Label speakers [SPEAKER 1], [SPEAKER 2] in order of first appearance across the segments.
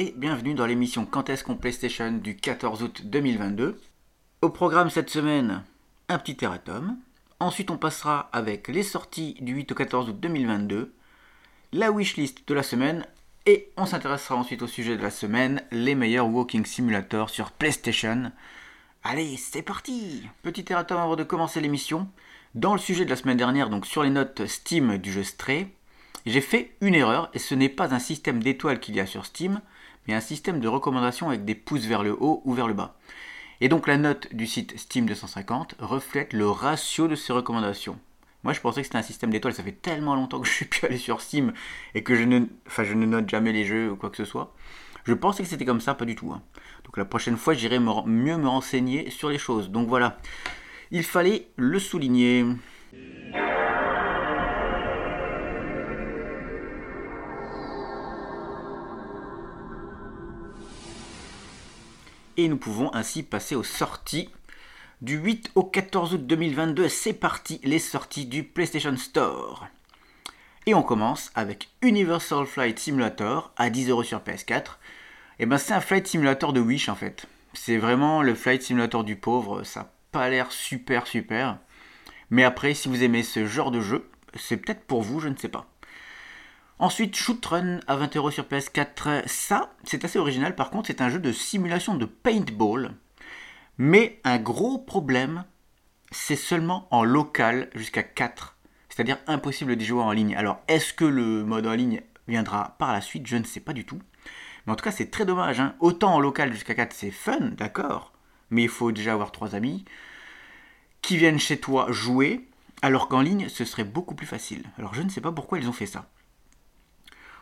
[SPEAKER 1] et bienvenue dans l'émission Quand est-ce qu'on PlayStation du 14 août 2022. Au programme cette semaine, un petit erratum. Ensuite, on passera avec les sorties du 8 au 14 août 2022, la wishlist de la semaine et on s'intéressera ensuite au sujet de la semaine, les meilleurs walking simulators sur PlayStation. Allez, c'est parti Petit erratum avant de commencer l'émission. Dans le sujet de la semaine dernière, donc sur les notes Steam du jeu Stray, j'ai fait une erreur et ce n'est pas un système d'étoiles qu'il y a sur Steam, mais un système de recommandation avec des pouces vers le haut ou vers le bas. Et donc la note du site Steam 250 reflète le ratio de ces recommandations. Moi je pensais que c'était un système d'étoiles, ça fait tellement longtemps que je suis plus allé sur Steam et que je ne, enfin, je ne note jamais les jeux ou quoi que ce soit. Je pensais que c'était comme ça, pas du tout. Hein. Donc la prochaine fois j'irai mieux me renseigner sur les choses. Donc voilà, il fallait le souligner. Et nous pouvons ainsi passer aux sorties. Du 8 au 14 août 2022, c'est parti, les sorties du PlayStation Store. Et on commence avec Universal Flight Simulator à 10€ sur PS4. Et ben c'est un flight simulator de Wish en fait. C'est vraiment le flight simulator du pauvre, ça n'a pas l'air super super. Mais après, si vous aimez ce genre de jeu, c'est peut-être pour vous, je ne sais pas. Ensuite, Shoot Run à 20€ sur PS4. Ça, c'est assez original. Par contre, c'est un jeu de simulation de paintball. Mais un gros problème, c'est seulement en local jusqu'à 4. C'est-à-dire impossible d'y jouer en ligne. Alors, est-ce que le mode en ligne viendra par la suite? Je ne sais pas du tout. Mais en tout cas, c'est très dommage. Hein. Autant en local jusqu'à 4, c'est fun, d'accord. Mais il faut déjà avoir trois amis qui viennent chez toi jouer. Alors qu'en ligne, ce serait beaucoup plus facile. Alors, je ne sais pas pourquoi ils ont fait ça.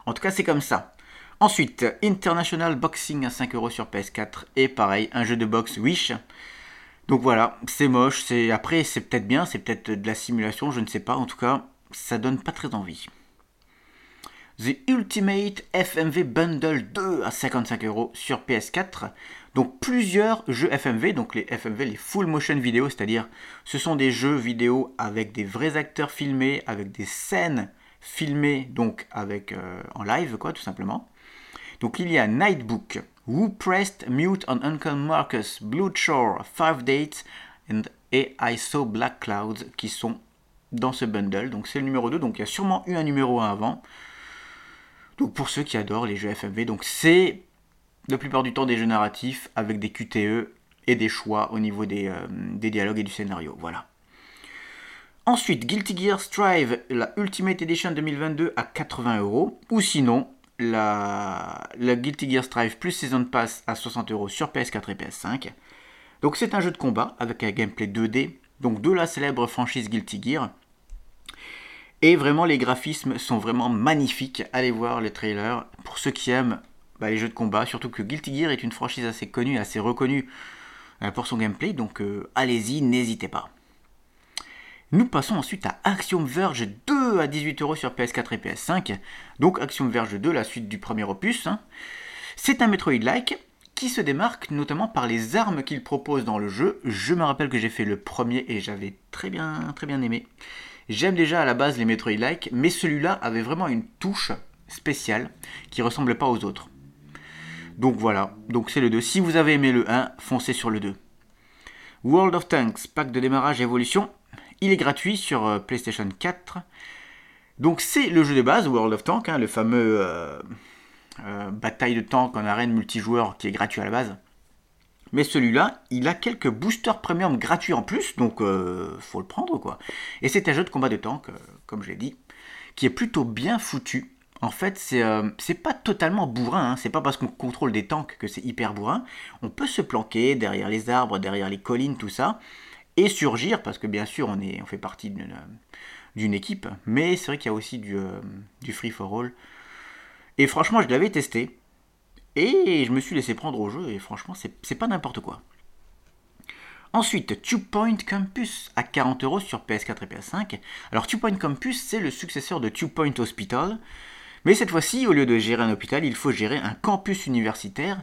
[SPEAKER 1] En tout cas, c'est comme ça. Ensuite, International Boxing à 5€ sur PS4. Et pareil, un jeu de boxe Wish. Donc voilà, c'est moche. C'est Après, c'est peut-être bien, c'est peut-être de la simulation, je ne sais pas. En tout cas, ça donne pas très envie. The Ultimate FMV Bundle 2 à 55€ sur PS4. Donc plusieurs jeux FMV, donc les FMV, les full motion vidéo, c'est-à-dire ce sont des jeux vidéo avec des vrais acteurs filmés, avec des scènes filmé donc avec euh, en live quoi tout simplement. Donc il y a Nightbook, Who Pressed Mute on Uncle Marcus, Blue Shore, Five Dates and, et I Saw Black Clouds qui sont dans ce bundle. Donc c'est le numéro 2, donc il y a sûrement eu un numéro 1 avant. Donc pour ceux qui adorent les jeux FMV, donc c'est la plupart du temps des jeux narratifs avec des QTE et des choix au niveau des, euh, des dialogues et du scénario. Voilà. Ensuite, Guilty Gear Strive, la Ultimate Edition 2022 à 80 euros. Ou sinon, la, Guilty Gear Strive plus Season Pass à 60 euros sur PS4 et PS5. Donc c'est un jeu de combat avec un gameplay 2D, donc de la célèbre franchise Guilty Gear. Et vraiment les graphismes sont vraiment magnifiques. Allez voir les trailers. Pour ceux qui aiment bah, les jeux de combat, surtout que Guilty Gear est une franchise assez connue, assez reconnue euh, pour son gameplay. Donc euh, allez-y, n'hésitez pas. Nous passons ensuite à Axiom Verge 2 à 18€ sur PS4 et PS5. Donc Axiom Verge 2, la suite du premier opus. Hein. C'est un Metroid-like qui se démarque notamment par les armes qu'il propose dans le jeu. Je me rappelle que j'ai fait le premier et j'avais très bien, très bien aimé. J'aime déjà à la base les Metroid-like, mais celui-là avait vraiment une touche spéciale qui ressemble pas aux autres. Donc voilà, donc c'est le 2. Si vous avez aimé le 1, foncez sur le 2. World of Tanks, pack de démarrage évolution, il est gratuit sur euh, PlayStation 4. Donc c'est le jeu de base, World of Tanks, hein, le fameux euh, euh, bataille de tank en arène multijoueur qui est gratuit à la base. Mais celui-là, il a quelques boosters premium gratuits en plus, donc faut le prendre quoi. Et c'est un jeu de combat de tank, comme je l'ai dit, qui est plutôt bien foutu. En fait, c'est pas totalement bourrin, hein. c'est pas parce qu'on contrôle des tanks que c'est hyper bourrin. On peut se planquer derrière les arbres, derrière les collines, tout ça et surgir, parce que bien sûr on, est, on fait partie d'une équipe, mais c'est vrai qu'il y a aussi du, euh, du free for all. Et franchement, je l'avais testé, et je me suis laissé prendre au jeu, et franchement, c'est pas n'importe quoi. Ensuite, Two Point Campus à 40 euros sur PS4 et PS5. Alors, Two Point Campus, c'est le successeur de Two Point Hospital. Mais cette fois-ci, au lieu de gérer un hôpital, il faut gérer un campus universitaire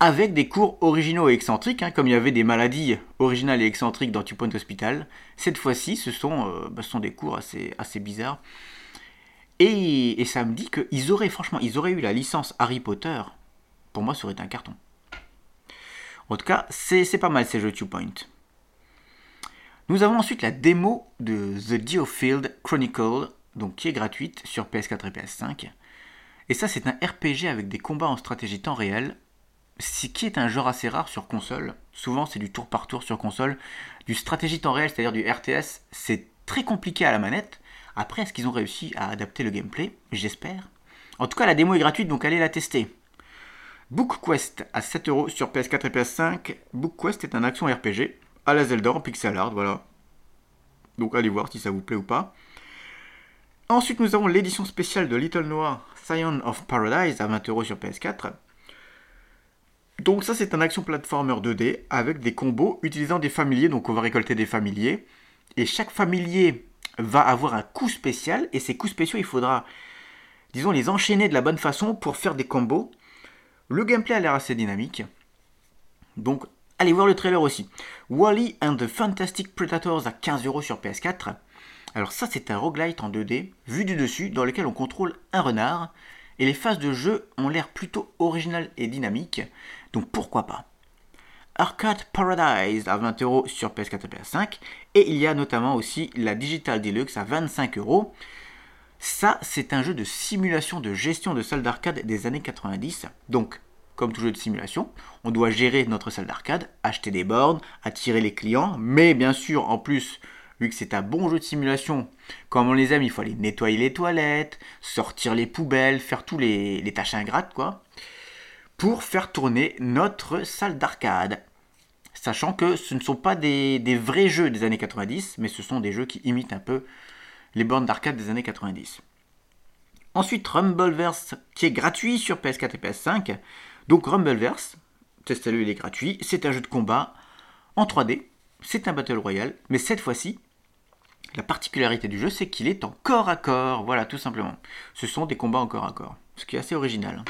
[SPEAKER 1] avec des cours originaux et excentriques, hein, comme il y avait des maladies originales et excentriques dans Two Point Hospital. Cette fois-ci, ce, sont, euh, bah, des cours assez, bizarres. Et, ça me dit qu'ils auraient, franchement, ils auraient eu la licence Harry Potter, pour moi, ça aurait été un carton. En tout cas, c'est pas mal ces jeux Two Point. Nous avons ensuite la démo de The Geofield Chronicle, donc qui est gratuite sur PS4 et PS5. Et ça, c'est un RPG avec des combats en stratégie temps réel, ce qui est un genre assez rare sur console. Souvent, c'est du tour par tour sur console. Du stratégie temps réel, c'est-à-dire du RTS, c'est très compliqué à la manette. Après, est-ce qu'ils ont réussi à adapter le gameplay? J'espère. En tout cas, la démo est gratuite, donc allez la tester. Book Quest à 7€ sur PS4 et PS5. Book Quest est un action RPG à la Zelda en pixel art, voilà. Donc allez voir si ça vous plaît ou pas. Ensuite, nous avons l'édition spéciale de Little Noir Scion of Paradise à 20€ sur PS4. Donc ça c'est un action platformer 2D avec des combos utilisant des familiers, donc on va récolter des familiers. Et chaque familier va avoir un coup spécial, et ces coups spéciaux il faudra, disons, les enchaîner de la bonne façon pour faire des combos. Le gameplay a l'air assez dynamique. Donc allez voir le trailer aussi. Wally and the Fantastic Predators à 15€ sur PS4. Alors ça c'est un roguelite en 2D, vu du dessus, dans lequel on contrôle un renard, et les phases de jeu ont l'air plutôt originales et dynamiques, donc pourquoi pas? Arcade Paradise à 20€ sur PS4 et PS5, et il y a notamment aussi la Digital Deluxe à 25€. Ça, c'est un jeu de simulation de gestion de salle d'arcade des années 90. Donc, comme tout jeu de simulation, on doit gérer notre salle d'arcade, acheter des bornes, attirer les clients, mais bien sûr, en plus, vu que c'est un bon jeu de simulation, comme on les aime, il faut aller nettoyer les toilettes, sortir les poubelles, faire tous les, tâches ingrates, quoi, pour faire tourner notre salle d'arcade. Sachant que ce ne sont pas des, vrais jeux des années 90, mais ce sont des jeux qui imitent un peu les bornes d'arcade des années 90. Ensuite, Rumbleverse, qui est gratuit sur PS4 et PS5. Donc Rumbleverse, testez-le, il est gratuit. C'est un jeu de combat en 3D. C'est un Battle Royale, mais cette fois-ci, la particularité du jeu, c'est qu'il est en corps à corps. Voilà, tout simplement. Ce sont des combats en corps à corps. Ce qui est assez original.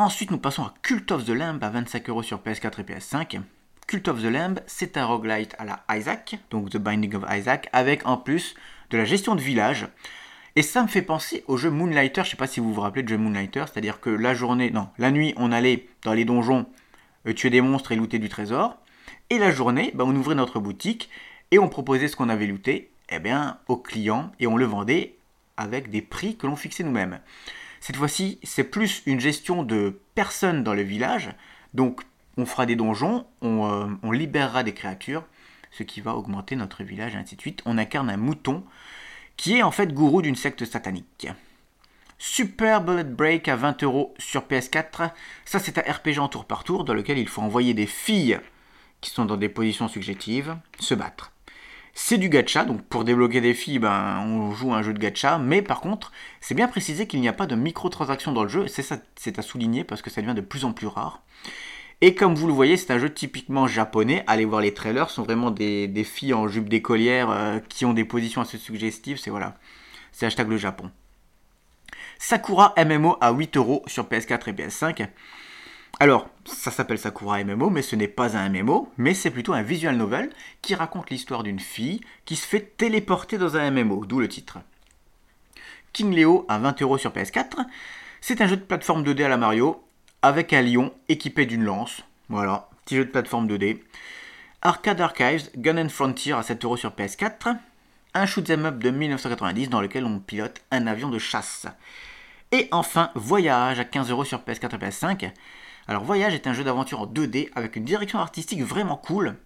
[SPEAKER 1] Ensuite, nous passons à Cult of the Lamb à 25€ sur PS4 et PS5. Cult of the Lamb, c'est un roguelite à la Isaac, donc The Binding of Isaac, avec en plus de la gestion de village. Et ça me fait penser au jeu Moonlighter, je sais pas si vous vous rappelez de jeu Moonlighter, c'est-à-dire que la journée, non, la nuit, on allait dans les donjons euh, tuer des monstres et looter du trésor. Et la journée, bah, on ouvrait notre boutique et on proposait ce qu'on avait looté eh bien, aux clients et on le vendait avec des prix que l'on fixait nous-mêmes. Cette fois-ci, c'est plus une gestion de personnes dans le village. Donc, on fera des donjons, on, euh, on, libérera des créatures, ce qui va augmenter notre village, et ainsi de suite. On incarne un mouton qui est en fait gourou d'une secte satanique. Super Bullet Break à 20€ sur PS4. Ça, c'est un RPG en tour par tour dans lequel il faut envoyer des filles qui sont dans des positions subjectives, se battre. C'est du gacha, donc pour débloquer des filles, ben, on joue un jeu de gacha, mais par contre, c'est bien précisé qu'il n'y a pas de microtransactions dans le jeu, c'est ça, c'est à souligner parce que ça devient de plus en plus rare. Et comme vous le voyez, c'est un jeu typiquement japonais. Allez voir les trailers, ce sont vraiment des, filles en jupe d'écolière euh, qui ont des positions assez suggestives. C'est voilà, c'est hashtag le Japon. Sakura MMO à 8€ sur PS4 et PS5. Alors, ça s'appelle Sakura MMO, mais ce n'est pas un MMO, mais c'est plutôt un visual novel qui raconte l'histoire d'une fille qui se fait téléporter dans un MMO, d'où le titre. King Leo à 20€ sur PS4, c'est un jeu de plateforme 2D à la Mario, avec un lion équipé d'une lance. Voilà, petit jeu de plateforme 2D. Arcade Archives, Gun and Frontier à 7€ sur PS4, un shoot'em up de 1990 dans lequel on pilote un avion de chasse. Et enfin, Voyage à 15€ sur PS4 et PS5. Alors Voyage est un jeu d'aventure en 2D avec une direction artistique vraiment cool.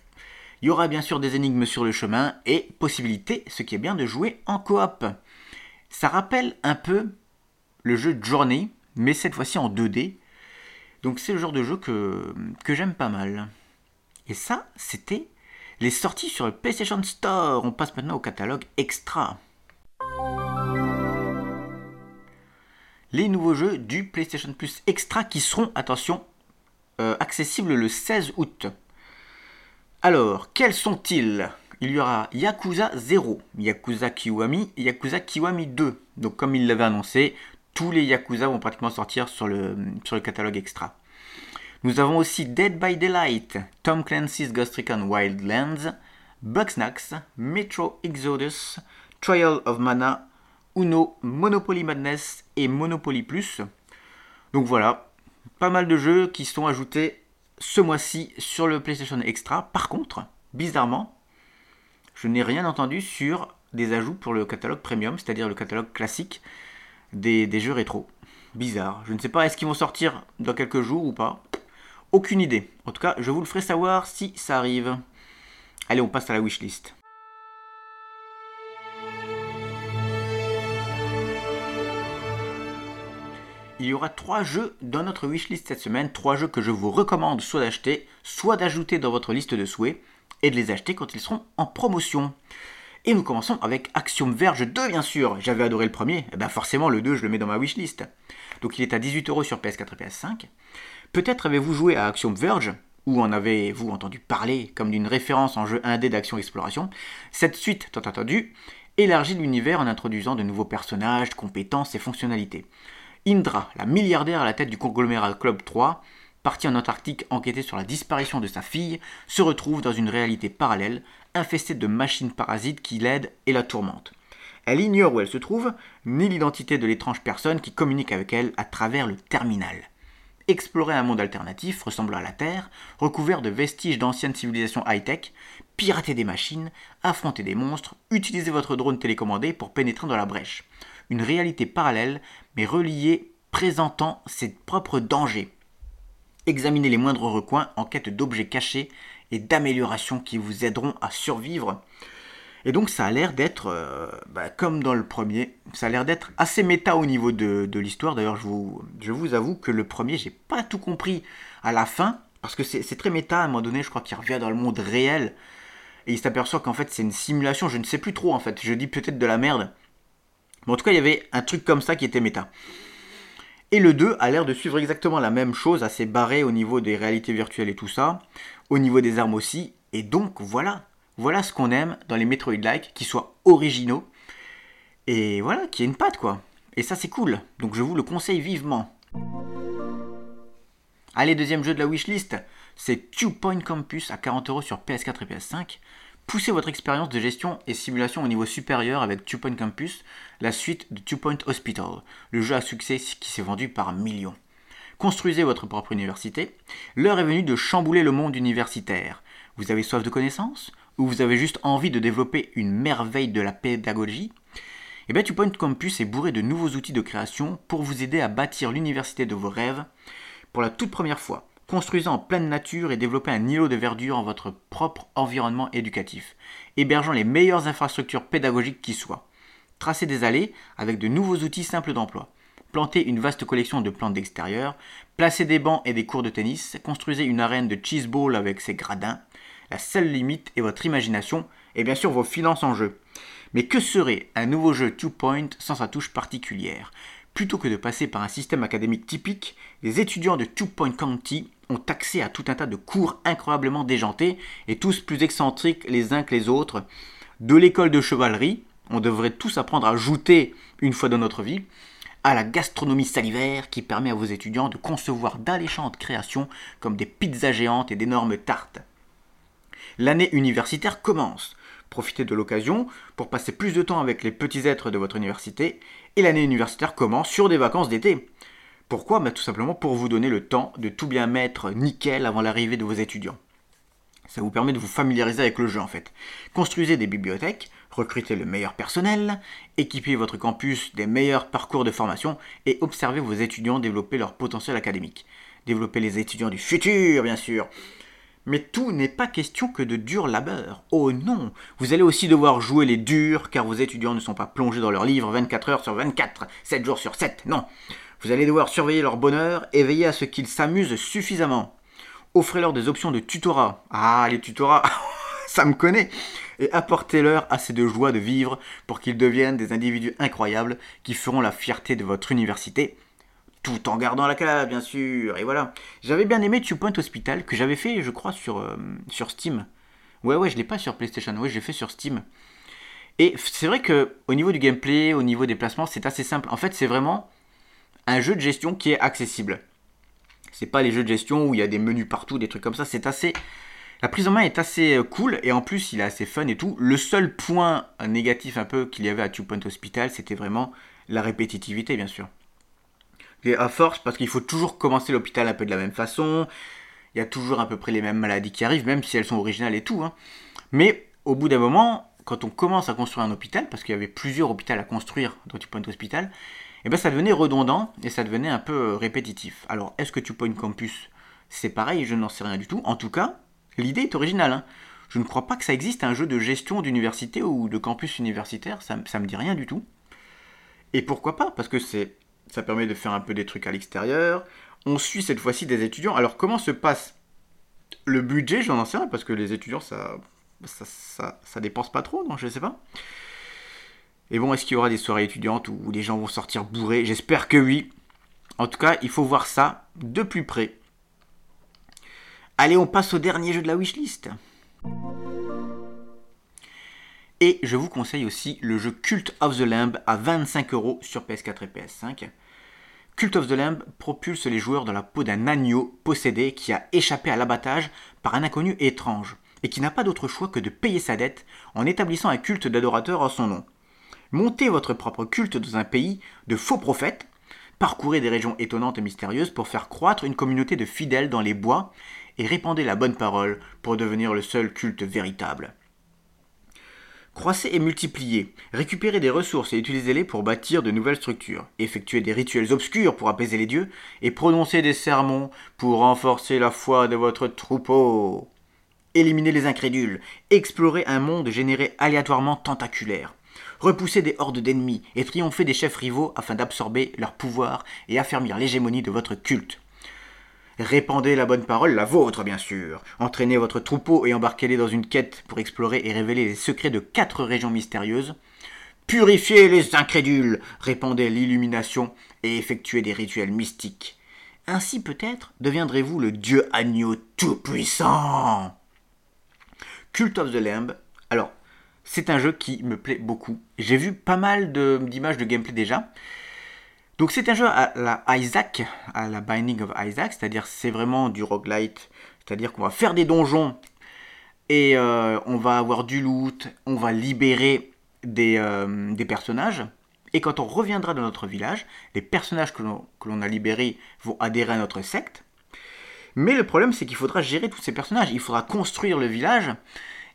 [SPEAKER 1] Il y aura bien sûr des énigmes sur le chemin et possibilité, ce qui est bien de jouer en coop. Ça rappelle un peu le jeu Journey, mais cette fois-ci en 2D. Donc c'est le genre de jeu que, que j'aime pas mal. Et ça, c'était les sorties sur le PlayStation Store. On passe maintenant au catalogue extra. Les nouveaux jeux du PlayStation Plus Extra qui seront, attention, euh, accessible le 16 août. Alors, quels sont-ils? Il y aura Yakuza 0, Yakuza Kiwami Yakuza Kiwami 2. Donc comme il l'avait annoncé, tous les Yakuza vont pratiquement sortir sur le, sur le catalogue extra. Nous avons aussi Dead by Daylight, Tom Clancy's Ghost Recon Wildlands, Bugsnax, Metro Exodus, Trial of Mana, Uno, Monopoly Madness et Monopoly Plus. Donc voilà, Pas mal de jeux qui sont ajoutés ce mois-ci sur le PlayStation Extra. Par contre, bizarrement, je n'ai rien entendu sur des ajouts pour le catalogue premium, c'est-à-dire le catalogue classique des, jeux rétro. Bizarre. Je ne sais pas, est-ce qu'ils vont sortir dans quelques jours ou pas? Aucune idée. En tout cas, je vous le ferai savoir si ça arrive. Allez, on passe à la wishlist. Y aura trois jeux dans notre wishlist cette semaine, trois jeux que je vous recommande soit d'acheter, soit d'ajouter dans votre liste de souhaits et de les acheter quand ils seront en promotion. Et nous commençons avec Axiom Verge 2 bien sûr. J'avais adoré le premier, et eh bien forcément le 2 je le mets dans ma wishlist. Donc il est à 18€ sur PS4 et PS5. Peut-être avez-vous joué à Axiom Verge, ou en avez-vous entendu parler comme d'une référence en jeu indé d'action exploration? Cette suite, tant entendu, élargit l'univers en introduisant de nouveaux personnages, compétences et fonctionnalités. Indra, la milliardaire à la tête du conglomérat Club 3, partie en Antarctique enquêter sur la disparition de sa fille, se retrouve dans une réalité parallèle, infestée de machines parasites qui l'aident et la tourmentent. Elle ignore où elle se trouve, ni l'identité de l'étrange personne qui communique avec elle à travers le terminal. Explorer un monde alternatif ressemblant à la Terre, recouvert de vestiges d'anciennes civilisations high-tech, pirater des machines, affronter des monstres, utiliser votre drone télécommandé pour pénétrer dans la brèche une réalité parallèle, mais reliée, présentant ses propres dangers. Examinez les moindres recoins en quête d'objets cachés et d'améliorations qui vous aideront à survivre. Et donc ça a l'air d'être, euh, bah, comme dans le premier, ça a l'air d'être assez méta au niveau de, l'histoire. D'ailleurs, je vous, je vous avoue que le premier, j'ai pas tout compris à la fin, parce que c'est très méta à un moment donné, je crois qu'il revient dans le monde réel, et il s'aperçoit qu'en fait c'est une simulation, je ne sais plus trop en fait, je dis peut-être de la merde, mais en tout cas, il y avait un truc comme ça qui était méta. Et le 2 a l'air de suivre exactement la même chose, assez barré au niveau des réalités virtuelles et tout ça, au niveau des armes aussi. Et donc voilà, voilà ce qu'on aime dans les Metroid-like, qui soient originaux. Et voilà, qui ait une patte quoi. Et ça c'est cool, donc je vous le conseille vivement. Allez, deuxième jeu de la wishlist, c'est Two Point Campus à 40€ sur PS4 et PS5. Poussez votre expérience de gestion et simulation au niveau supérieur avec Two Point Campus, la suite de Two Point Hospital, le jeu à succès qui s'est vendu par millions. Construisez votre propre université. L'heure est venue de chambouler le monde universitaire. Vous avez soif de connaissances Ou vous avez juste envie de développer une merveille de la pédagogie? Eh bien, Two Point Campus est bourré de nouveaux outils de création pour vous aider à bâtir l'université de vos rêves pour la toute première fois. Construisez en pleine nature et développez un îlot de verdure en votre propre environnement éducatif, hébergeant les meilleures infrastructures pédagogiques qui soient. Tracez des allées avec de nouveaux outils simples d'emploi. Plantez une vaste collection de plantes d'extérieur, placez des bancs et des cours de tennis, construisez une arène de cheese ball avec ses gradins. La seule limite est votre imagination et bien sûr vos finances en jeu. Mais que serait un nouveau jeu Two Point sans sa touche particulière? Plutôt que de passer par un système académique typique, les étudiants de Two Point County ont accès à tout un tas de cours incroyablement déjantés et tous plus excentriques les uns que les autres. De l'école de chevalerie, on devrait tous apprendre à jouter une fois dans notre vie, à la gastronomie salivaire qui permet à vos étudiants de concevoir d'alléchantes créations comme des pizzas géantes et d'énormes tartes. L'année universitaire commence. Profitez de l'occasion pour passer plus de temps avec les petits êtres de votre université et l'année universitaire commence sur des vacances d'été. Pourquoi bah, Tout simplement pour vous donner le temps de tout bien mettre nickel avant l'arrivée de vos étudiants. Ça vous permet de vous familiariser avec le jeu en fait. Construisez des bibliothèques, recrutez le meilleur personnel, équipez votre campus des meilleurs parcours de formation et observez vos étudiants développer leur potentiel académique. Développez les étudiants du futur, bien sûr. Mais tout n'est pas question que de dur labeur. Oh non Vous allez aussi devoir jouer les durs car vos étudiants ne sont pas plongés dans leurs livres 24 heures sur 24, 7 jours sur 7. Non Vous allez devoir surveiller leur bonheur et veiller à ce qu'ils s'amusent suffisamment. Offrez-leur des options de tutorat. Ah, les tutorats Ça me connaît Et apportez-leur assez de joie de vivre pour qu'ils deviennent des individus incroyables qui feront la fierté de votre université tout en gardant la classe, bien sûr. Et voilà. J'avais bien aimé Two Point Hospital, que j'avais fait, je crois, sur, euh, Steam. Ouais, ouais, je l'ai pas sur PlayStation, ouais, je l'ai fait sur Steam. Et c'est vrai que au niveau du gameplay, au niveau des placements, c'est assez simple. En fait, c'est vraiment un jeu de gestion qui est accessible. C'est pas les jeux de gestion où il y a des menus partout, des trucs comme ça. C'est assez. La prise en main est assez euh, cool et en plus il est assez fun et tout. Le seul point négatif un peu qu'il y avait à Two Point Hospital, c'était vraiment la répétitivité, bien sûr. Et à force, parce qu'il faut toujours commencer l'hôpital un peu de la même façon. Il y a toujours à peu près les mêmes maladies qui arrivent, même si elles sont originales et tout. Hein. Mais au bout d'un moment, quand on commence à construire un hôpital, parce qu'il y avait plusieurs hôpitaux à construire dans Two Point Hospital, et eh ben ça devenait redondant et ça devenait un peu euh, répétitif. Alors, est-ce que Two Point Campus, c'est pareil Je n'en sais rien du tout. En tout cas, l'idée est originale. Hein. Je ne crois pas que ça existe un jeu de gestion d'université ou de campus universitaire, ça, ça me dit rien du tout. Et pourquoi pas? Parce que c'est, ça permet de faire un peu des trucs à l'extérieur. On suit cette fois-ci des étudiants. Alors comment se passe le budget J'en sais rien parce que les étudiants, ça, ça, dépense pas trop, non Je sais pas. Et bon, est-ce qu'il y aura des soirées étudiantes où les gens vont sortir bourrés? J'espère que oui. En tout cas, il faut voir ça de plus près. Allez, on passe au dernier jeu de la wishlist. Et je vous conseille aussi le jeu Cult of the Lamb à 25 euros sur PS4 et PS5. Cult of the Lamb propulse les joueurs dans la peau d'un agneau possédé qui a échappé à l'abattage par un inconnu étrange et qui n'a pas d'autre choix que de payer sa dette en établissant un culte d'adorateurs à son nom. Montez votre propre culte dans un pays de faux prophètes, parcourez des régions étonnantes et mystérieuses pour faire croître une communauté de fidèles dans les bois et répandez la bonne parole pour devenir le seul culte véritable. Croissez et multipliez, récupérez des ressources et utilisez-les pour bâtir de nouvelles structures, effectuez des rituels obscurs pour apaiser les dieux, et prononcez des sermons pour renforcer la foi de votre troupeau. Éliminez les incrédules, explorez un monde généré aléatoirement tentaculaire repousser des hordes d'ennemis et triompher des chefs rivaux afin d'absorber leur pouvoir et affermir l'hégémonie de votre culte. Répandez la bonne parole, la vôtre bien sûr. Entraînez votre troupeau et embarquez-les dans une quête pour explorer et révéler les secrets de quatre régions mystérieuses. Purifiez les incrédules, répandez l'illumination et effectuez des rituels mystiques. Ainsi peut-être deviendrez-vous le dieu agneau tout-puissant. Cult of the Lamb. Alors, c'est un jeu qui me plaît beaucoup. J'ai vu pas mal d'images de, gameplay déjà. Donc c'est un jeu à la Isaac, à la Binding of Isaac, c'est-à-dire c'est vraiment du roguelite, c'est-à-dire qu'on va faire des donjons et euh, on va avoir du loot, on va libérer des, euh, des, personnages. Et quand on reviendra dans notre village, les personnages que l'on a libérés vont adhérer à notre secte. Mais le problème c'est qu'il faudra gérer tous ces personnages, il faudra construire le village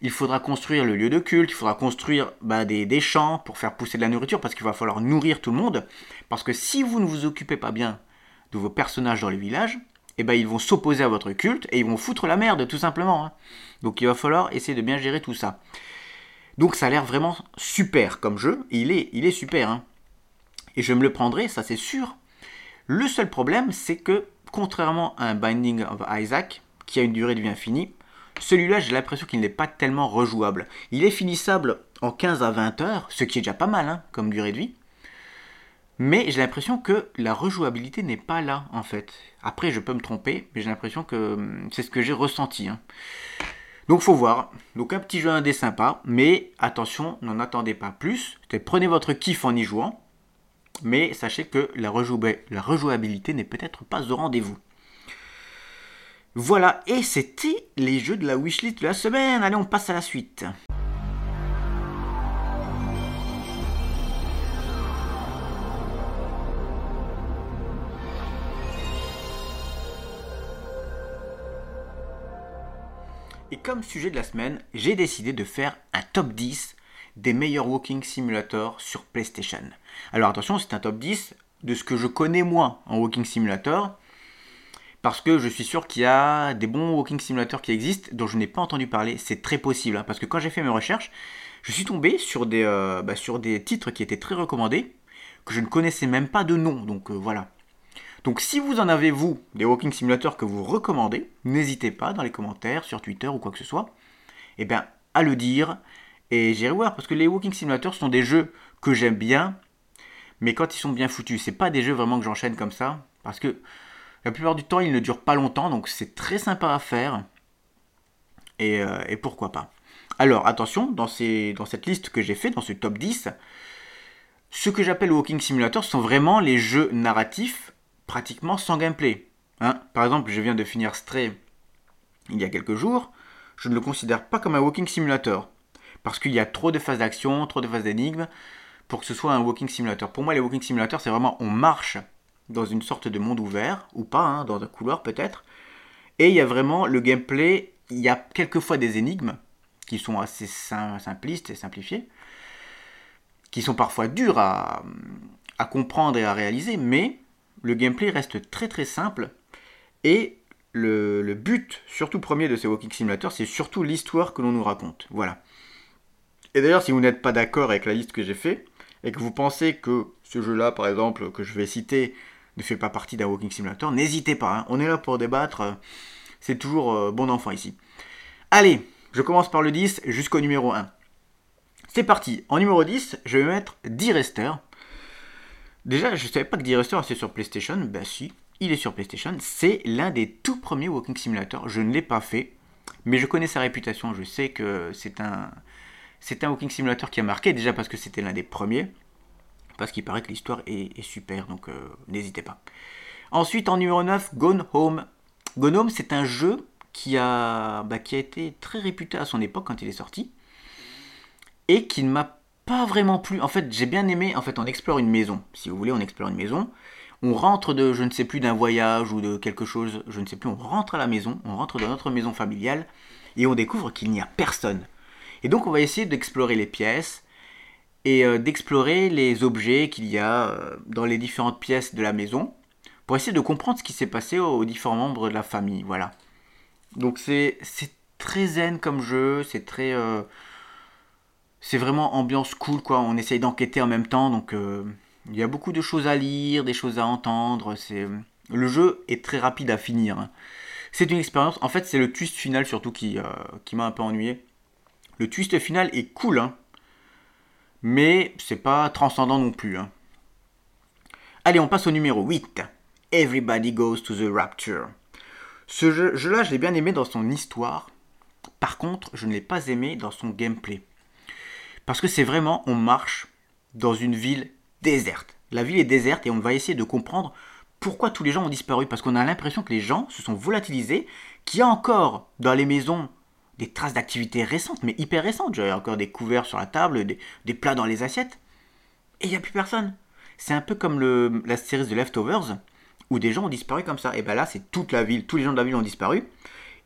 [SPEAKER 1] il faudra construire le lieu de culte, il faudra construire bah, des, champs pour faire pousser de la nourriture, parce qu'il va falloir nourrir tout le monde. Parce que si vous ne vous occupez pas bien de vos personnages dans les villages, eh ben, ils vont s'opposer à votre culte et ils vont foutre la merde, tout simplement. Hein. Donc il va falloir essayer de bien gérer tout ça. Donc ça a l'air vraiment super comme jeu, et il est, il est super. Hein. Et je me le prendrai, ça c'est sûr. Le seul problème, c'est que, contrairement à un Binding of Isaac, qui a une durée de vie infinie, celui-là, j'ai l'impression qu'il n'est pas tellement rejouable. Il est finissable en 15 à 20 heures, ce qui est déjà pas mal hein, comme durée de vie. Mais j'ai l'impression que la rejouabilité n'est pas là, en fait. Après, je peux me tromper, mais j'ai l'impression que hum, c'est ce que j'ai ressenti. Hein. Donc faut voir. Donc un petit jeu indé sympa, mais attention, n'en attendez pas plus. Prenez votre kiff en y jouant, mais sachez que la rejouabilité n'est peut-être pas au rendez-vous. Voilà, et c'était les jeux de la wishlist de la semaine. Allez, on passe à la suite. Et comme sujet de la semaine, j'ai décidé de faire un top 10 des meilleurs walking simulators sur PlayStation. Alors attention, c'est un top 10 de ce que je connais moi en walking simulator parce que je suis sûr qu'il y a des bons walking simulators qui existent dont je n'ai pas entendu parler. C'est très possible, hein, parce que quand j'ai fait mes recherches, je suis tombé sur des, euh, bah, sur des titres qui étaient très recommandés, que je ne connaissais même pas de nom, donc euh, voilà. Donc si vous en avez, vous, des walking simulators que vous recommandez, n'hésitez pas dans les commentaires, sur Twitter ou quoi que ce soit, eh bien, à le dire, et j'irai voir, parce que les walking simulators sont des jeux que j'aime bien, mais quand ils sont bien foutus, c'est pas des jeux vraiment que j'enchaîne comme ça, parce que la plupart du temps, il ne dure pas longtemps, donc c'est très sympa à faire. Et, euh, pourquoi pas. Alors, attention, dans, cette liste que j'ai fait, dans ce top 10, ce que j'appelle Walking Simulator sont vraiment les jeux narratifs pratiquement sans gameplay. Hein. Par exemple, je viens de finir Stray il y a quelques jours, je ne le considère pas comme un Walking Simulator. Parce qu'il y a trop de phases d'action, trop de phases d'énigmes, pour que ce soit un Walking Simulator. Pour moi, les Walking Simulator, c'est vraiment on marche dans une sorte de monde ouvert, ou pas, hein, dans un couloir peut-être. Et il y a vraiment le gameplay, il y a quelquefois des énigmes qui sont assez simplistes et simplifiées, qui sont parfois dures à, comprendre et à réaliser, mais le gameplay reste très très simple. Et le, le but, surtout premier de ces Walking Simulator, c'est surtout l'histoire que l'on nous raconte. Voilà. Et d'ailleurs, si vous n'êtes pas d'accord avec la liste que j'ai fait, et que vous pensez que ce jeu-là, par exemple, que je vais citer, ne fait pas partie d'un Walking Simulator, n'hésitez pas, hein. on est là pour débattre, c'est toujours euh, bon enfant ici. Allez, je commence par le 10 jusqu'au numéro 1. C'est parti, en numéro 10, je vais mettre D-Rester. Déjà, je ne savais pas que D-Rester c'est sur PlayStation, ben si, il est sur PlayStation, c'est l'un des tout premiers Walking Simulator, je ne l'ai pas fait, mais je connais sa réputation, je sais que c'est un, c'est un Walking Simulator qui a marqué, déjà parce que c'était l'un des premiers, parce qu'il paraît que l'histoire est, super, donc euh, n'hésitez pas. Ensuite, en numéro 9, Gone Home. Gone Home, c'est un jeu qui a, bah, qui a été très réputé à son époque quand il est sorti, et qui ne m'a pas vraiment plu. En fait, j'ai bien aimé, en fait, on explore une maison. Si vous voulez, on explore une maison. On rentre de, je ne sais plus, d'un voyage ou de quelque chose, je ne sais plus, on rentre à la maison, on rentre dans notre maison familiale, et on découvre qu'il n'y a personne. Et donc on va essayer d'explorer les pièces et euh, d'explorer les objets qu'il y a euh, dans les différentes pièces de la maison pour essayer de comprendre ce qui s'est passé aux, différents membres de la famille. Voilà. Donc c'est très zen comme jeu, c'est très... Euh, c'est vraiment ambiance cool quoi, on essaye d'enquêter en même temps donc il y a beaucoup de choses à lire, des choses à entendre, c'est le jeu est très rapide à finir. Hein. C'est une expérience, en fait c'est le twist final surtout qui, qui m'a un peu ennuyé. Le twist final est cool, hein. Mais c'est pas transcendant non plus. Hein. Allez, on passe au numéro 8. Everybody Goes to the Rapture. Ce jeu-là, je l'ai bien aimé dans son histoire. Par contre, je ne l'ai pas aimé dans son gameplay. Parce que c'est vraiment, on marche dans une ville déserte. La ville est déserte et on va essayer de comprendre pourquoi tous les gens ont disparu. Parce qu'on a l'impression que les gens se sont volatilisés, qu'il y a encore dans les maisons des traces d'activité récentes, mais hyper récentes. J'avais encore des couverts sur la table, des, plats dans les assiettes. Et il n'y a plus personne. C'est un peu comme la série de Leftovers, où des gens ont disparu comme ça. Et ben là, c'est toute la ville, tous les gens de la ville ont disparu.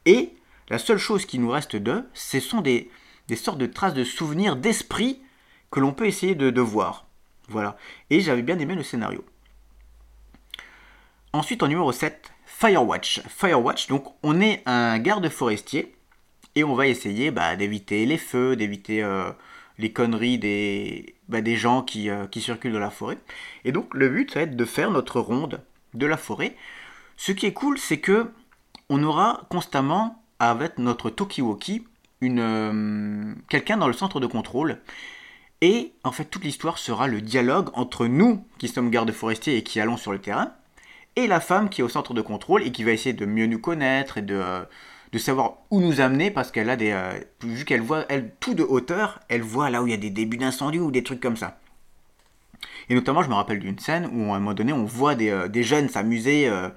[SPEAKER 1] Et la seule chose qui nous reste d'eux, ce sont des, des sortes de traces de souvenirs, d'esprit que l'on peut essayer de, de voir. Voilà. Et j'avais bien aimé le scénario. Ensuite, en numéro 7, Firewatch. Firewatch, donc on est un garde forestier et on va essayer bah, d'éviter les feux, d'éviter euh, les conneries des, bah, des gens qui, euh, qui, circulent dans la forêt. Et donc le but, ça va être de faire notre ronde de la forêt. Ce qui est cool, c'est que on aura constamment avec notre Tokiwoki une euh, quelqu'un dans le centre de contrôle. Et en fait, toute l'histoire sera le dialogue entre nous, qui sommes gardes forestiers et qui allons sur le terrain, et la femme qui est au centre de contrôle et qui va essayer de mieux nous connaître et de, de savoir où nous amener parce qu'elle a des. Euh, vu qu'elle voit, elle, tout de hauteur, elle voit là où il y a des débuts d'incendie ou des trucs comme ça. Et notamment, je me rappelle d'une scène où à un moment donné, on voit des, euh, jeunes s'amuser euh,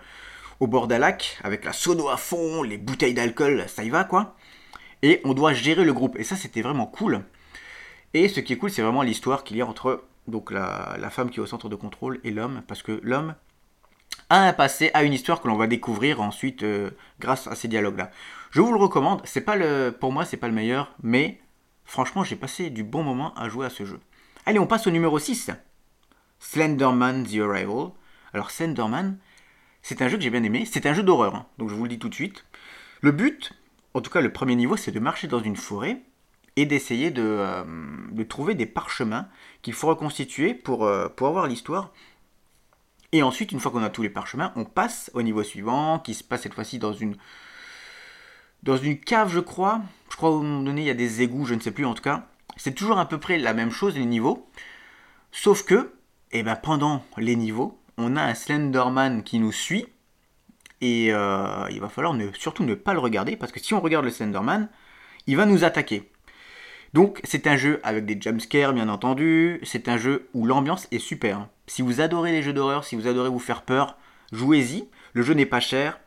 [SPEAKER 1] au bord d'un lac avec la sono à fond, les bouteilles d'alcool, ça y va quoi. Et on doit gérer le groupe. Et ça, c'était vraiment cool. Et ce qui est cool, c'est vraiment l'histoire qu'il y a entre donc la, la femme qui est au centre de contrôle et l'homme, parce que l'homme un passé, à une histoire que l'on va découvrir ensuite euh, grâce à ces dialogues-là. Je vous le recommande, c'est pas le, pour moi c'est pas le meilleur, mais franchement j'ai passé du bon moment à jouer à ce jeu. Allez, on passe au numéro 6. Slenderman The Arrival. Alors Slenderman, c'est un jeu que j'ai bien aimé, c'est un jeu d'horreur, hein. donc je vous le dis tout de suite. Le but, en tout cas le premier niveau, c'est de marcher dans une forêt et d'essayer de, euh, trouver des parchemins qu'il faut reconstituer pour, euh, pour avoir l'histoire et ensuite, une fois qu'on a tous les parchemins, on passe au niveau suivant, qui se passe cette fois-ci dans une, dans une cave, je crois. Je crois qu'à un moment donné, il y a des égouts, je ne sais plus en tout cas. C'est toujours à peu près la même chose, les niveaux. Sauf que, eh ben, pendant les niveaux, on a un Slenderman qui nous suit. Et euh, il va falloir surtout ne pas le regarder, parce que si on regarde le Slenderman, il va nous attaquer. Donc c'est un jeu avec des jumpscares bien entendu, c'est un jeu où l'ambiance est super. Si vous adorez les jeux d'horreur, si vous adorez vous faire peur, jouez-y. Le jeu n'est pas cher.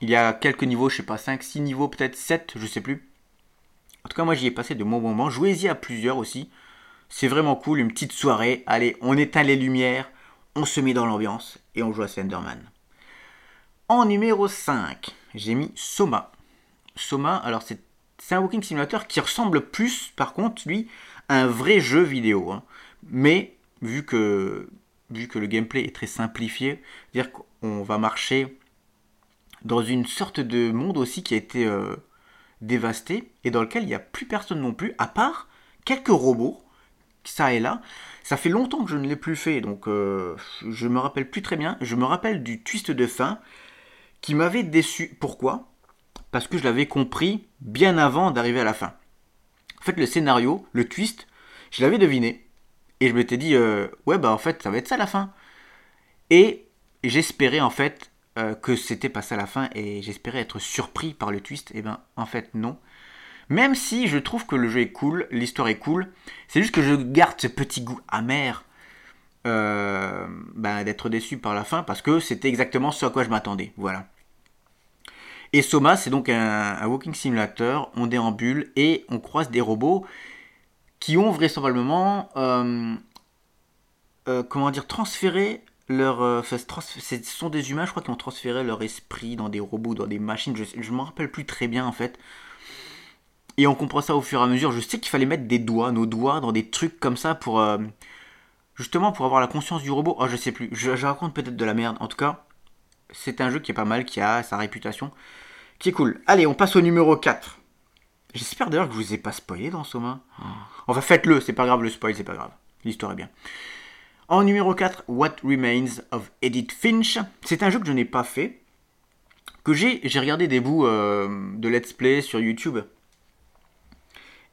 [SPEAKER 1] Il y a quelques niveaux, je sais pas, 5, 6 niveaux, peut-être 7, je sais plus. En tout cas, moi j'y ai passé de bons moments. Jouez-y à plusieurs aussi. C'est vraiment cool, une petite soirée. Allez, on éteint les lumières, on se met dans l'ambiance et on joue à Slenderman. En numéro 5, j'ai mis Soma. Soma, alors c'est un walking simulator qui ressemble plus, par contre, lui, à un vrai jeu vidéo. Hein. Mais vu que, vu que le gameplay est très simplifié, c'est-à-dire qu'on va marcher dans une sorte de monde aussi qui a été euh, dévasté et dans lequel il n'y a plus personne non plus, à part quelques robots, ça et là. Ça fait longtemps que je ne l'ai plus fait, donc euh, je me rappelle plus très bien. Je me rappelle du twist de fin qui m'avait déçu. Pourquoi? Parce que je l'avais compris bien avant d'arriver à la fin. En fait, le scénario, le twist, je l'avais deviné. Et je m'étais dit, euh, ouais, bah en fait, ça va être ça la fin. Et j'espérais en fait euh, que c'était pas ça la fin et j'espérais être surpris par le twist. Et ben, en fait, non. Même si je trouve que le jeu est cool, l'histoire est cool, c'est juste que je garde ce petit goût amer euh, ben, d'être déçu par la fin parce que c'était exactement ce à quoi je m'attendais. Voilà. Et Soma, c'est donc un, walking simulator. On déambule et on croise des robots qui ont vraisemblablement, euh, euh, comment dire, transféré leur. ce sont des humains, je crois, qui ont transféré leur esprit dans des robots, dans des machines. Je ne me rappelle plus très bien en fait. Et on comprend ça au fur et à mesure. Je sais qu'il fallait mettre des doigts, nos doigts, dans des trucs comme ça pour. Euh, justement pour avoir la conscience du robot. Oh, je sais plus. Je, raconte peut-être de la merde. En tout cas, c'est un jeu qui est pas mal, qui a sa réputation, qui est cool. Allez, on passe au numéro 4. J'espère d'ailleurs que je vous ai pas spoilé dans Soma. Oh. Enfin, faites-le, c'est pas grave, le spoil, c'est pas grave. L'histoire est bien. En numéro 4, What Remains of Edith Finch. C'est un jeu que je n'ai pas fait. Que j'ai, j'ai regardé des bouts euh, de let's play sur YouTube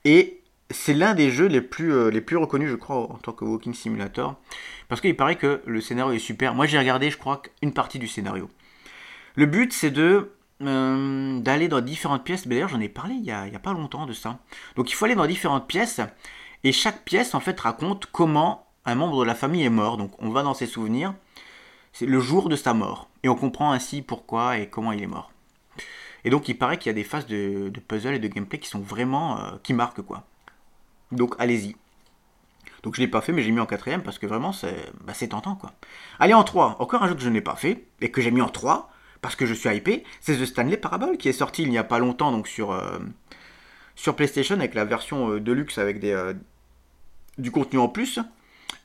[SPEAKER 1] et c'est l'un des jeux les plus, euh, les plus reconnus, je crois, en tant que Walking Simulator. Parce qu'il paraît que le scénario est super. Moi, j'ai regardé, je crois, une partie du scénario. Le but, c'est de euh, d'aller dans différentes pièces. D'ailleurs, j'en ai parlé il n'y a, pas longtemps de ça. Donc, il faut aller dans différentes pièces. Et chaque pièce, en fait, raconte comment un membre de la famille est mort. Donc, on va dans ses souvenirs. C'est le jour de sa mort. Et on comprend ainsi pourquoi et comment il est mort. Et donc il paraît qu'il y a des phases de, puzzle et de gameplay qui sont vraiment. Euh, qui marquent quoi. Donc allez-y. Donc je l'ai pas fait, mais j'ai mis en quatrième parce que vraiment bah, c'est tentant quoi. Allez en 3, encore un jeu que je n'ai pas fait et que j'ai mis en 3 parce que je suis hypé, c'est The Stanley Parable qui est sorti il n'y a pas longtemps donc sur, euh, sur PlayStation avec la version euh, Deluxe avec des, du contenu en plus.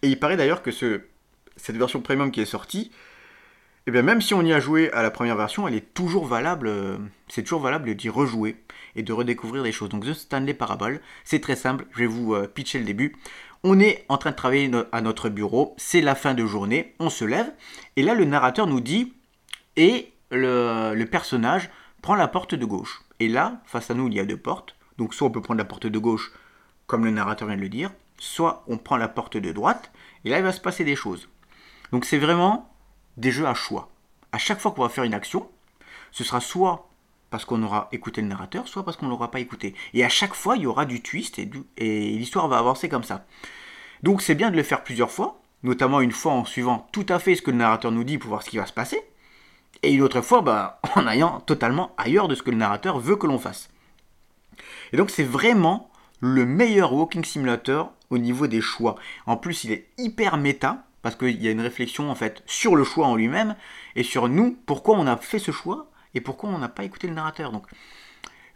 [SPEAKER 1] Et il paraît d'ailleurs que ce, cette version premium qui est sortie, et eh bien même si on y a joué à la première version, elle est toujours valable, euh, c'est toujours valable d'y rejouer et de redécouvrir des choses. Donc The Stanley Parable, c'est très simple, je vais vous euh, pitcher le début. On est en train de travailler à notre bureau, c'est la fin de journée, on se lève, et là le narrateur nous dit, et le, personnage prend la porte de gauche. Et là, face à nous, il y a deux portes, donc soit on peut prendre la porte de gauche, comme le narrateur vient de le dire, soit on prend la porte de droite, et là il va se passer des choses. Donc c'est vraiment des jeux à choix. À chaque fois qu'on va faire une action, ce sera soit parce qu'on aura écouté le narrateur, soit parce qu'on ne l'aura pas écouté. Et à chaque fois, il y aura du twist et l'histoire va avancer comme ça. Donc c'est bien de le faire plusieurs fois, notamment une fois en suivant tout à fait ce que le narrateur nous dit pour voir ce qui va se passer, et une autre fois bah, en ayant totalement ailleurs de ce que le narrateur veut que l'on fasse. Et donc c'est vraiment le meilleur walking simulator au niveau des choix. En plus, il est hyper méta, parce qu'il y a une réflexion en fait sur le choix en lui-même et sur nous, pourquoi on a fait ce choix et pourquoi on n'a pas écouté le narrateur. Donc,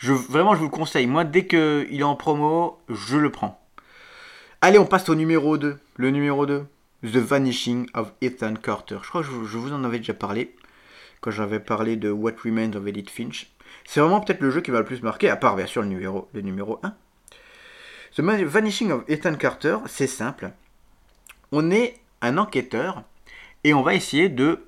[SPEAKER 1] vraiment, je vous le conseille. Moi, dès qu'il est en promo, je le prends. Allez, on passe au numéro 2. Le numéro 2, The Vanishing of Ethan Carter. Je crois que je, vous en avais déjà parlé quand j'avais parlé de What Remains of Edith Finch. C'est vraiment peut-être le jeu qui m'a le plus marqué, à part bien sûr le numéro, le numéro 1. The Vanishing of Ethan Carter, c'est simple. On est un enquêteur et on va essayer de,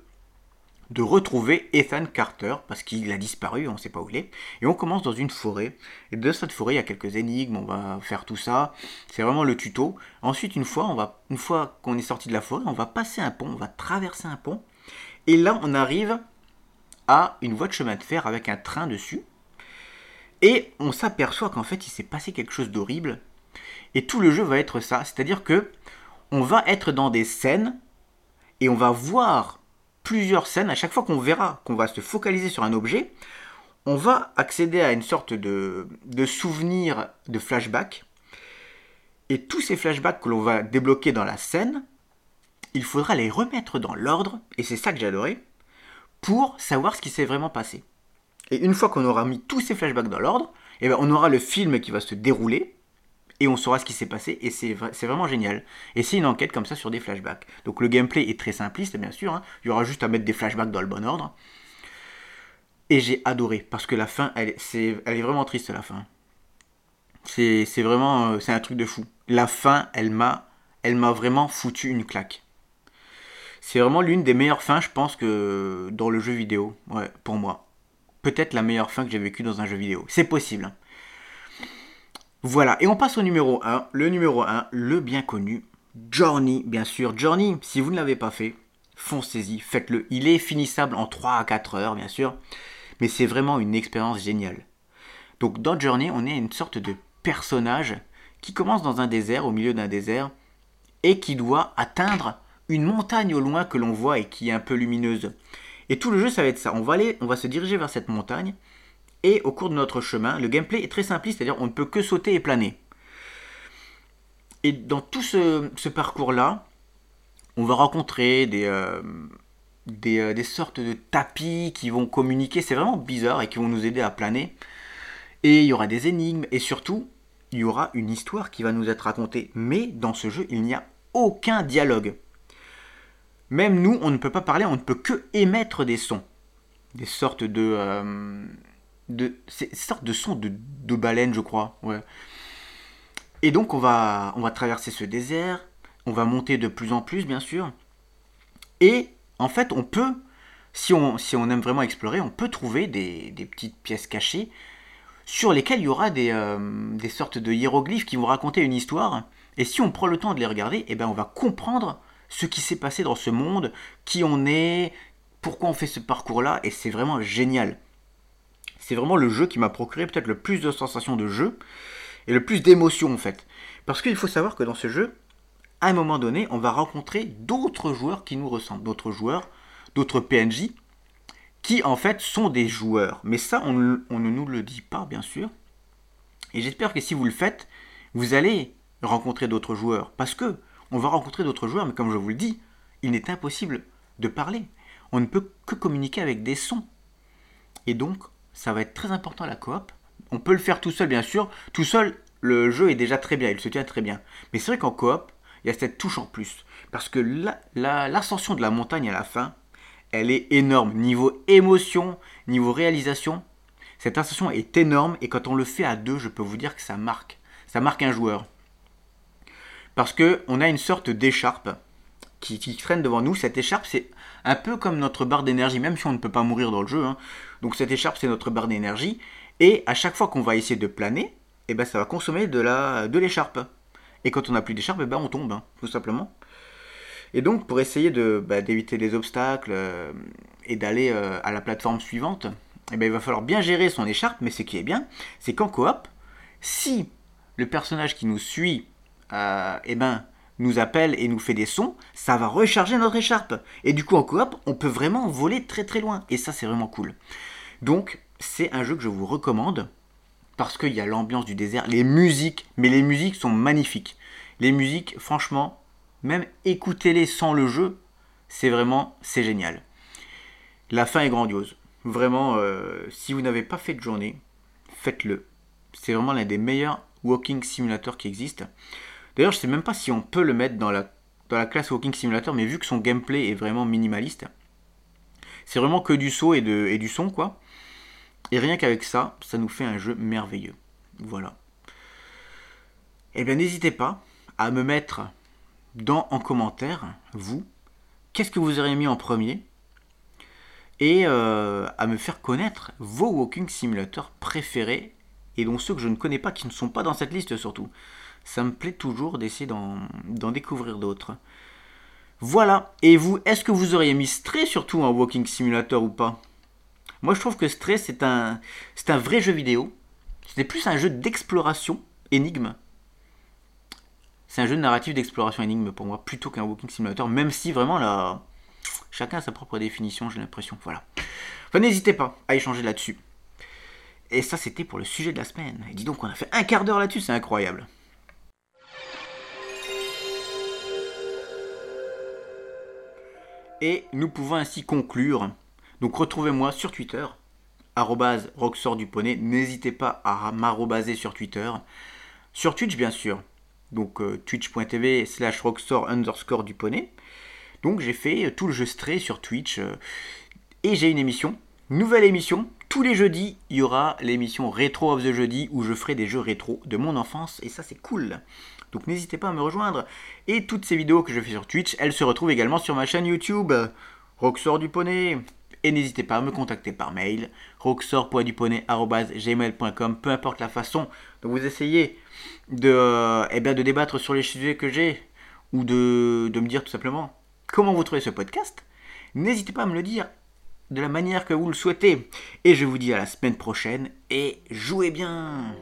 [SPEAKER 1] de retrouver Ethan Carter parce qu'il a disparu, on ne sait pas où il est. Et on commence dans une forêt. Et de cette forêt, il y a quelques énigmes, on va faire tout ça. C'est vraiment le tuto. Ensuite, une fois, une fois qu'on est sorti de la forêt, on va passer un pont, on va traverser un pont. Et là, on arrive à une voie de chemin de fer avec un train dessus. Et on s'aperçoit qu'en fait, il s'est passé quelque chose d'horrible. Et tout le jeu va être ça. C'est-à-dire que on va être dans des scènes et on va voir plusieurs scènes. À chaque fois qu'on verra qu'on va se focaliser sur un objet, on va accéder à une sorte de, de souvenir de flashback. Et tous ces flashbacks que l'on va débloquer dans la scène, il faudra les remettre dans l'ordre, et c'est ça que adoré, pour savoir ce qui s'est vraiment passé. Et une fois qu'on aura mis tous ces flashbacks dans l'ordre, eh ben, on aura le film qui va se dérouler, et on saura ce qui s'est passé, et c'est vraiment génial. Et c'est une enquête comme ça sur des flashbacks. Donc le gameplay est très simpliste, bien sûr, hein. il y aura juste à mettre des flashbacks dans le bon ordre. Et j'ai adoré, parce que la fin, elle, est, vraiment triste, la fin. C'est vraiment, euh, c'est un truc de fou. La fin, elle m'a, elle m'a vraiment foutu une claque. C'est vraiment l'une des meilleures fins, je pense, que dans le jeu vidéo. Ouais, pour moi. Peut-être la meilleure fin que j'ai vécue dans un jeu vidéo. C'est possible. Hein. Voilà, et on passe au numéro 1. Le numéro 1, le bien connu, Journey, bien sûr. Journey, si vous ne l'avez pas fait, foncez-y, faites-le. Il est finissable en 3 à 4 heures, bien sûr. Mais c'est vraiment une expérience géniale. Donc dans Journey, on est une sorte de personnage qui commence dans un désert, au milieu d'un désert, et qui doit atteindre une montagne au loin que l'on voit et qui est un peu lumineuse. Et tout le jeu, ça va être ça. On va aller, on va se diriger vers cette montagne, et au cours de notre chemin, le gameplay est très simple, c'est-à-dire on ne peut que sauter et planer. Et dans tout ce, parcours-là, on va rencontrer euh, euh, des, sortes de tapis qui vont communiquer, c'est vraiment bizarre, et qui vont nous aider à planer. Et il y aura des énigmes, et surtout, il y aura une histoire qui va nous être racontée. Mais dans ce jeu, il n'y a aucun dialogue. Même nous, on ne peut pas parler, on ne peut que émettre des sons. Des sortes de... Euh, de sortes de sons de, de baleines, je crois. Et donc, on va, on va traverser ce désert. On va monter de plus en plus, bien sûr. Et en fait, on peut, si on, aime vraiment explorer, on peut trouver des, petites pièces cachées sur lesquels il y aura euh, des, sortes de hiéroglyphes qui vont raconter une histoire. Et si on prend le temps de les regarder, eh ben on va comprendre ce qui s'est passé dans ce monde, qui on est, pourquoi on fait ce parcours-là, et c'est vraiment génial. C'est vraiment le jeu qui m'a procuré peut-être le plus de sensations de jeu, et le plus d'émotions en fait. Parce qu'il faut savoir que dans ce jeu, à un moment donné, on va rencontrer d'autres joueurs qui nous ressemblent, d'autres joueurs, d'autres PNJ, qui en fait sont des joueurs. Mais ça, on, ne nous le dit pas, bien sûr. Et j'espère que si vous le faites, vous allez rencontrer d'autres joueurs. Parce que on va rencontrer d'autres joueurs, mais comme je vous le dis, il est impossible de parler. On ne peut que communiquer avec des sons. Et donc, ça va être très important la coop. On peut le faire tout seul, bien sûr. Tout seul, le jeu est déjà très bien, il se tient très bien. Mais c'est vrai qu'en coop, il y a cette touche en plus. Parce que l'ascension de la montagne à la fin, elle est énorme. Niveau émotion, niveau réalisation, cette ascension est énorme et quand on le fait à deux, je peux vous dire que ça marque. Ça marque un joueur. Parce que on a une sorte d'écharpe qui, traîne devant nous. Cette écharpe, c'est un peu comme notre barre d'énergie, même si on ne peut pas mourir dans le jeu. Hein. Donc cette écharpe, c'est notre barre d'énergie. Et à chaque fois qu'on va essayer de planer, eh ben, ça va consommer de l'écharpe. De et quand on n'a plus d'écharpe, eh ben, on tombe, hein, tout simplement. Et donc, pour essayer bah, d'éviter les obstacles euh, et d'aller euh, à la plateforme suivante, eh ben, il va falloir bien gérer son écharpe, mais ce qui est bien, c'est qu'en coop, si le personnage qui nous suit euh, eh ben, nous appelle et nous fait des sons, ça va recharger notre écharpe. Et du coup, en coop, on peut vraiment voler très très loin. Et ça, c'est vraiment cool. Donc, c'est un jeu que je vous recommande parce qu'il y a l'ambiance du désert, les musiques, mais les musiques sont magnifiques. Les musiques, franchement, même écoutez-les sans le jeu, c'est vraiment, c'est génial. La fin est grandiose. Vraiment, euh, si vous n'avez pas fait de journée, faites-le. C'est vraiment l'un des meilleurs walking simulators qui existent. D'ailleurs, je sais même pas si on peut le mettre dans la, dans la classe walking simulator, mais vu que son gameplay est vraiment minimaliste, c'est vraiment que du saut et, du son, quoi. Et rien qu'avec ça, ça nous fait un jeu merveilleux. Voilà. Eh bien, n'hésitez pas à me mettre dans en commentaire, vous, qu'est-ce que vous auriez mis en premier et euh, à me faire connaître vos walking simulators préférés et dont ceux que je ne connais pas qui ne sont pas dans cette liste surtout. Ça me plaît toujours d'essayer d'en découvrir d'autres. Voilà. Et vous, est-ce que vous auriez mis Stray surtout en walking simulator ou pas? Moi je trouve que Stray c'est un, c'est un vrai jeu vidéo. C'était plus un jeu d'exploration, énigme, c'est un jeu de narratif d'exploration énigme pour moi, plutôt qu'un walking simulator, même si vraiment là, chacun a sa propre définition, j'ai l'impression. Voilà. Enfin, n'hésitez pas à échanger là-dessus. Et ça, c'était pour le sujet de la semaine. Et dis donc, on a fait un quart d'heure là-dessus, c'est incroyable. Et nous pouvons ainsi conclure. Donc retrouvez-moi sur Twitter, roxor du poney. N'hésitez pas à m'arrobaser sur Twitter. Sur Twitch, bien sûr. Donc euh, twitch.tv slash roxor underscore du poney. Donc j'ai fait tout le jeu sur Twitch. Euh, et j'ai une émission. Nouvelle émission. Tous les jeudis, il y aura l'émission Retro of the Jeudi où je ferai des jeux rétro de mon enfance. Et ça, c'est cool. Donc n'hésitez pas à me rejoindre. Et toutes ces vidéos que je fais sur Twitch, elles se retrouvent également sur ma chaîne YouTube. Roxor du poney. Et n'hésitez pas à me contacter par mail, roxor.duponey.gmail.com, peu importe la façon dont vous essayez de, eh débattre sur les sujets que j'ai, ou de me dire tout simplement comment vous trouvez ce podcast. N'hésitez pas à me le dire de la manière que vous le souhaitez. Et je vous dis à la semaine prochaine, et jouez bien